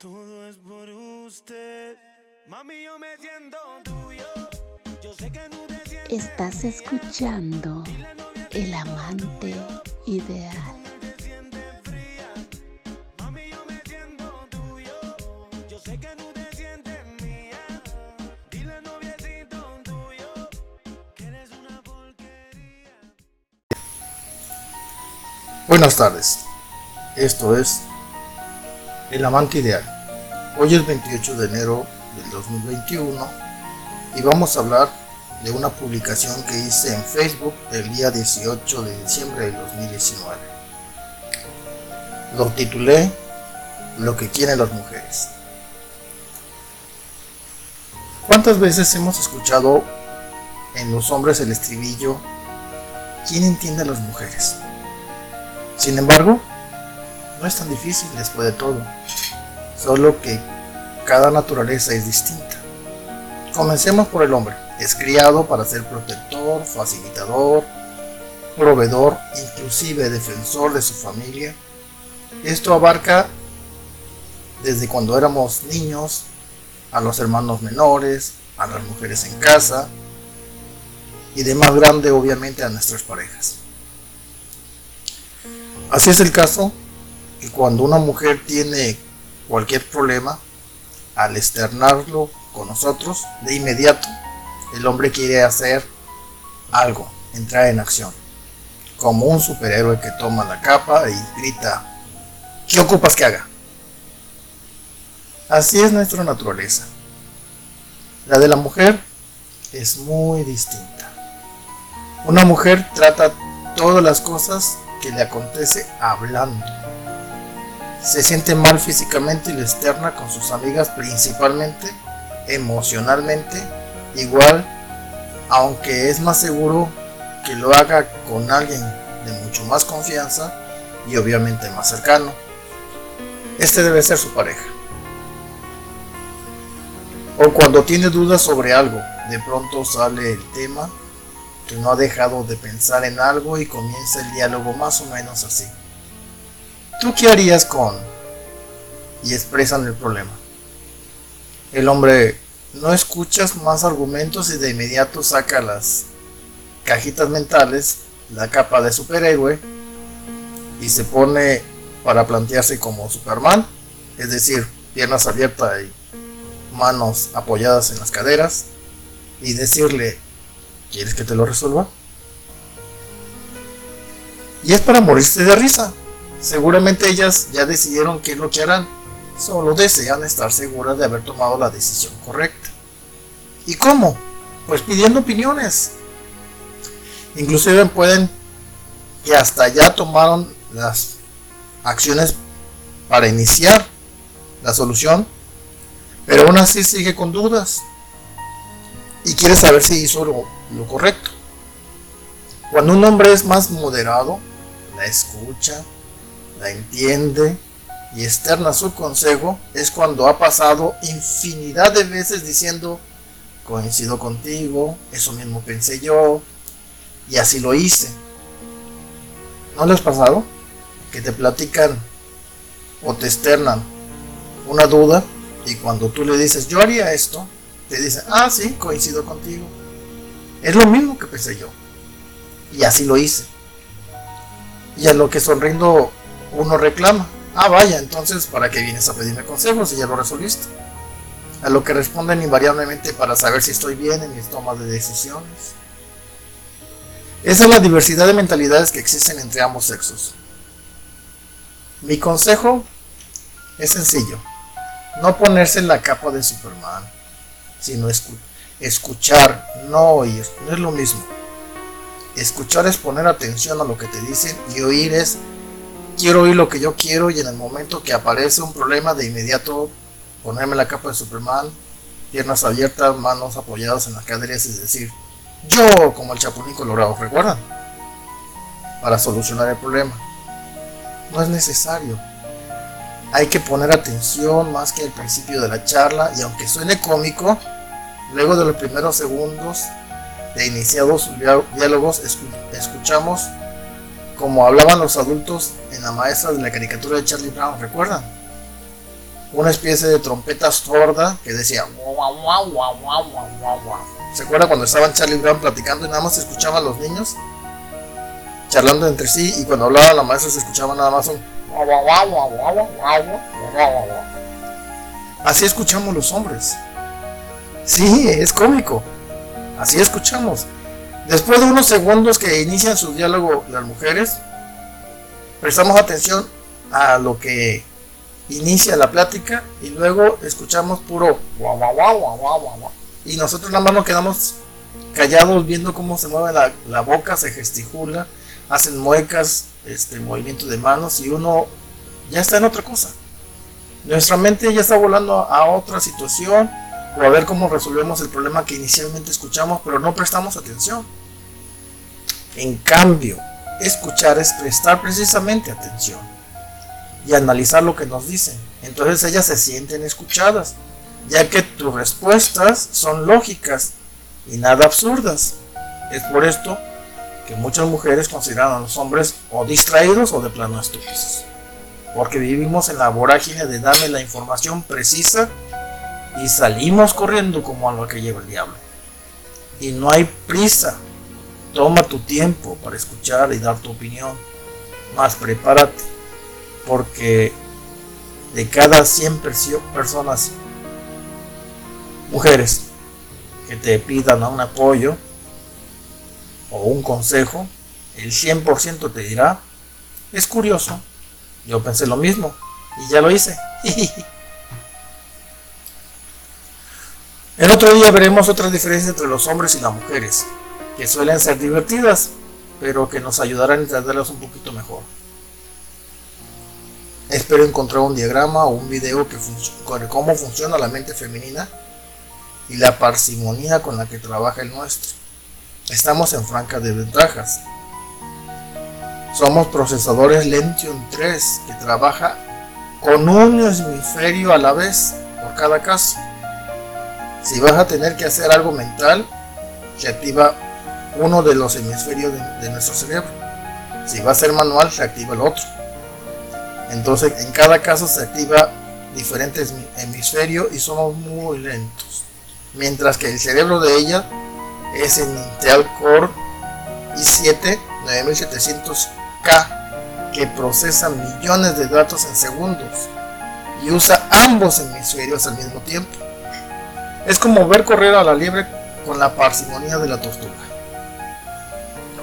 Todo es por usted. Mami, yo me siento tuyo. Yo sé que no te sientes Estás escuchando El Amante Ideal. te sientes fría. Mami, yo me siento tuyo. Yo sé que no te sientes mía. Dile noviecito tuyo que eres una porquería. Buenas tardes. Esto es El Amante Ideal. Hoy es 28 de enero del 2021 y vamos a hablar de una publicación que hice en Facebook el día 18 de diciembre del 2019. Lo titulé Lo que quieren las mujeres. ¿Cuántas veces hemos escuchado en los hombres el estribillo ¿Quién entiende a las mujeres? Sin embargo, no es tan difícil después de todo, solo que cada naturaleza es distinta. Comencemos por el hombre. Es criado para ser protector, facilitador, proveedor, inclusive defensor de su familia. Esto abarca desde cuando éramos niños, a los hermanos menores, a las mujeres en casa y de más grande obviamente a nuestras parejas. Así es el caso que cuando una mujer tiene cualquier problema, al externarlo con nosotros, de inmediato el hombre quiere hacer algo, entrar en acción, como un superhéroe que toma la capa y grita, ¿qué ocupas que haga? Así es nuestra naturaleza. La de la mujer es muy distinta. Una mujer trata todas las cosas que le acontece hablando. Se siente mal físicamente y lo externa con sus amigas principalmente, emocionalmente, igual, aunque es más seguro que lo haga con alguien de mucho más confianza y obviamente más cercano. Este debe ser su pareja. O cuando tiene dudas sobre algo, de pronto sale el tema que no ha dejado de pensar en algo y comienza el diálogo más o menos así. ¿Tú qué harías con? Y expresan el problema. El hombre no escuchas más argumentos y de inmediato saca las cajitas mentales, la capa de superhéroe y se pone para plantearse como Superman, es decir, piernas abiertas y manos apoyadas en las caderas y decirle ¿Quieres que te lo resuelva? Y es para morirse de risa. Seguramente ellas ya decidieron qué es lo que harán. Solo desean estar seguras de haber tomado la decisión correcta. ¿Y cómo? Pues pidiendo opiniones. Inclusive pueden que hasta ya tomaron las acciones para iniciar la solución, pero aún así sigue con dudas y quiere saber si hizo lo, lo correcto. Cuando un hombre es más moderado, la escucha, la entiende y externa su consejo, es cuando ha pasado infinidad de veces diciendo, coincido contigo, eso mismo pensé yo, y así lo hice. ¿No les ha pasado? Que te platican o te externan una duda y cuando tú le dices, yo haría esto, te dicen, ah, sí, coincido contigo. Es lo mismo que pensé yo. Y así lo hice. Y a lo que sonriendo uno reclama, ah, vaya, entonces, ¿para qué vienes a pedirme consejos si ya lo resolviste? A lo que responden invariablemente para saber si estoy bien en mis tomas de decisiones. Esa es la diversidad de mentalidades que existen entre ambos sexos. Mi consejo es sencillo. No ponerse en la capa de Superman, sino escu- escuchar, no oír. No es lo mismo. Escuchar es poner atención a lo que te dicen y oír es quiero oír lo que yo quiero y en el momento que aparece un problema de inmediato ponerme la capa de Superman, piernas abiertas, manos apoyadas en las caderas, es decir, yo como el Chapulín Colorado, ¿recuerdan? Para solucionar el problema. No es necesario. Hay que poner atención más que al principio de la charla y aunque suene cómico, luego de los primeros segundos de iniciados diálogos escu- escuchamos como hablaban los adultos en la maestra de la caricatura de Charlie Brown, ¿recuerdan? una especie de trompeta sorda que decía ¿Se acuerda cuando estaban Charlie Brown platicando y nada más se escuchaban los niños? Charlando entre sí y cuando hablaba la maestra se escuchaba nada más un Así escuchamos los hombres. Sí, es cómico. Así escuchamos. Después de unos segundos que inician su diálogo las mujeres, prestamos atención a lo que inicia la plática y luego escuchamos puro y nosotros nada más nos quedamos callados viendo cómo se mueve la, la boca, se gesticula, hacen muecas, este movimiento de manos y uno ya está en otra cosa. Nuestra mente ya está volando a otra situación o a ver cómo resolvemos el problema que inicialmente escuchamos, pero no prestamos atención. En cambio, escuchar es prestar precisamente atención y analizar lo que nos dicen. Entonces ellas se sienten escuchadas, ya que tus respuestas son lógicas y nada absurdas. Es por esto que muchas mujeres consideran a los hombres o distraídos o de plano estúpidos. Porque vivimos en la vorágine de darle la información precisa y salimos corriendo como a lo que lleva el diablo. Y no hay prisa. Toma tu tiempo para escuchar y dar tu opinión. Más prepárate. Porque de cada 100 personas, mujeres, que te pidan un apoyo o un consejo, el 100% te dirá, es curioso, yo pensé lo mismo y ya lo hice. El otro día veremos otras diferencias entre los hombres y las mujeres, que suelen ser divertidas, pero que nos ayudarán a entenderlas un poquito mejor. Espero encontrar un diagrama o un video que con cómo funciona la mente femenina y la parsimonia con la que trabaja el nuestro. Estamos en franca desventajas. Somos procesadores Lentium 3 que trabaja con un hemisferio a la vez por cada caso. Si vas a tener que hacer algo mental, se activa uno de los hemisferios de, nuestro cerebro. Si va a ser manual, se activa el otro. Entonces, en cada caso se activa diferentes hemisferios y somos muy lentos. Mientras que el cerebro de ella es el Intel Core i7 9700K que procesa millones de datos en segundos y usa ambos hemisferios al mismo tiempo. Es como ver correr a la liebre con la parsimonia de la tortuga.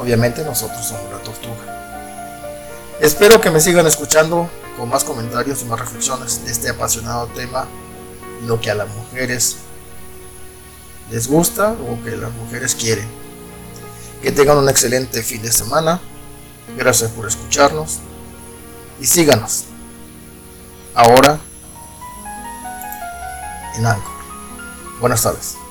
Obviamente nosotros somos la tortuga. Espero que me sigan escuchando con más comentarios y más reflexiones de este apasionado tema, lo que a las mujeres les gusta o que las mujeres quieren. Que tengan un excelente fin de semana. Gracias por escucharnos y síganos. Ahora en Anchor. Buenas tardes.